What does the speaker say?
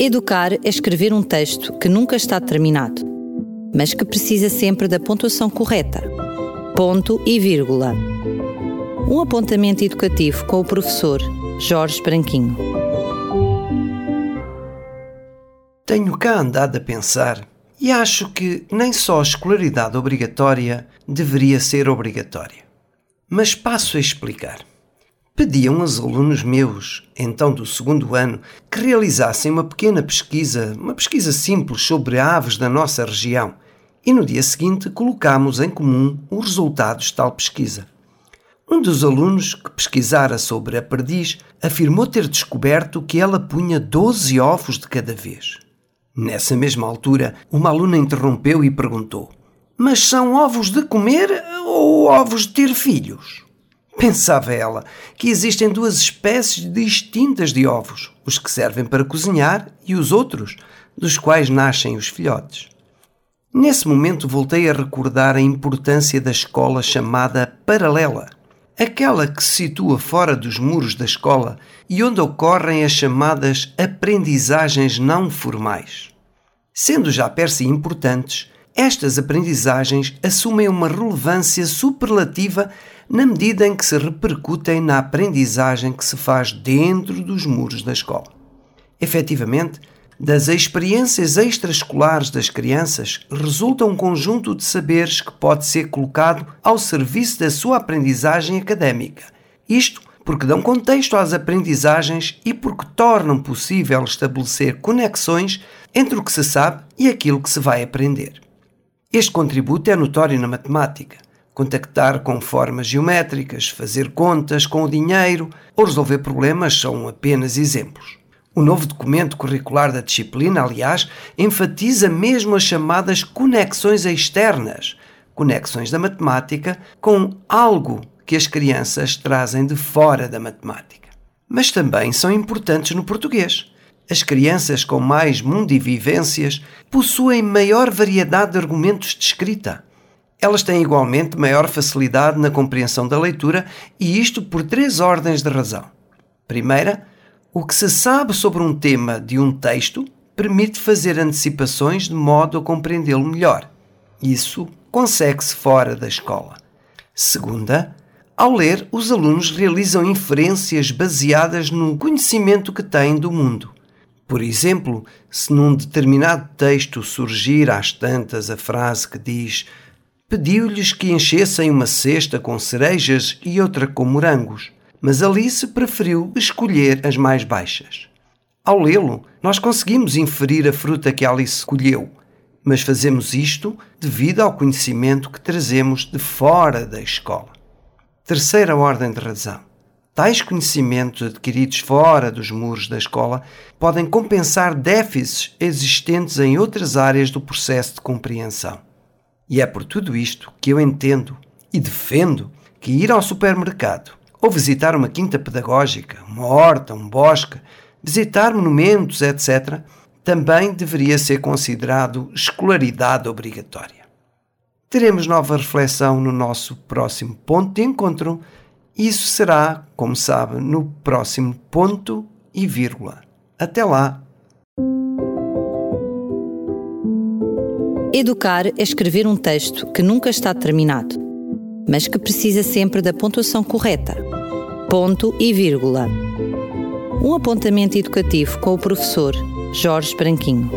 Educar é escrever um texto que nunca está terminado, mas que precisa sempre da pontuação correta. Ponto e vírgula. Um apontamento educativo com o professor Jorge Branquinho. Tenho cá andado a pensar e acho que nem só a escolaridade obrigatória deveria ser obrigatória. Mas passo a explicar pediam aos alunos meus, então do segundo ano, que realizassem uma pequena pesquisa, uma pesquisa simples sobre aves da nossa região, e no dia seguinte colocámos em comum os resultados de tal pesquisa. Um dos alunos que pesquisara sobre a perdiz afirmou ter descoberto que ela punha 12 ovos de cada vez. Nessa mesma altura, uma aluna interrompeu e perguntou: Mas são ovos de comer ou ovos de ter filhos? Pensava ela que existem duas espécies distintas de ovos, os que servem para cozinhar e os outros, dos quais nascem os filhotes. Nesse momento voltei a recordar a importância da escola chamada paralela, aquela que se situa fora dos muros da escola e onde ocorrem as chamadas aprendizagens não formais. Sendo já per importantes, estas aprendizagens assumem uma relevância superlativa na medida em que se repercutem na aprendizagem que se faz dentro dos muros da escola. Efetivamente, das experiências extraescolares das crianças resulta um conjunto de saberes que pode ser colocado ao serviço da sua aprendizagem académica. Isto porque dão contexto às aprendizagens e porque tornam possível estabelecer conexões entre o que se sabe e aquilo que se vai aprender. Este contributo é notório na matemática contactar com formas geométricas, fazer contas com o dinheiro ou resolver problemas são apenas exemplos. O novo documento curricular da disciplina, aliás, enfatiza mesmo as chamadas conexões externas, conexões da matemática com algo que as crianças trazem de fora da matemática. Mas também são importantes no português. As crianças com mais mundivivências possuem maior variedade de argumentos de escrita elas têm igualmente maior facilidade na compreensão da leitura e isto por três ordens de razão. Primeira, o que se sabe sobre um tema de um texto permite fazer antecipações de modo a compreendê-lo melhor. Isso consegue-se fora da escola. Segunda, ao ler, os alunos realizam inferências baseadas no conhecimento que têm do mundo. Por exemplo, se num determinado texto surgir às tantas a frase que diz Pediu-lhes que enchessem uma cesta com cerejas e outra com morangos, mas Alice preferiu escolher as mais baixas. Ao lê-lo, nós conseguimos inferir a fruta que Alice escolheu, mas fazemos isto devido ao conhecimento que trazemos de fora da escola. Terceira ordem de razão. Tais conhecimentos adquiridos fora dos muros da escola podem compensar déficits existentes em outras áreas do processo de compreensão. E é por tudo isto que eu entendo e defendo que ir ao supermercado ou visitar uma quinta pedagógica, uma horta, um bosque, visitar monumentos, etc., também deveria ser considerado escolaridade obrigatória. Teremos nova reflexão no nosso próximo ponto de encontro. Isso será, como sabe, no próximo ponto e vírgula. Até lá! Educar é escrever um texto que nunca está terminado, mas que precisa sempre da pontuação correta. Ponto e vírgula. Um apontamento educativo com o professor Jorge Branquinho.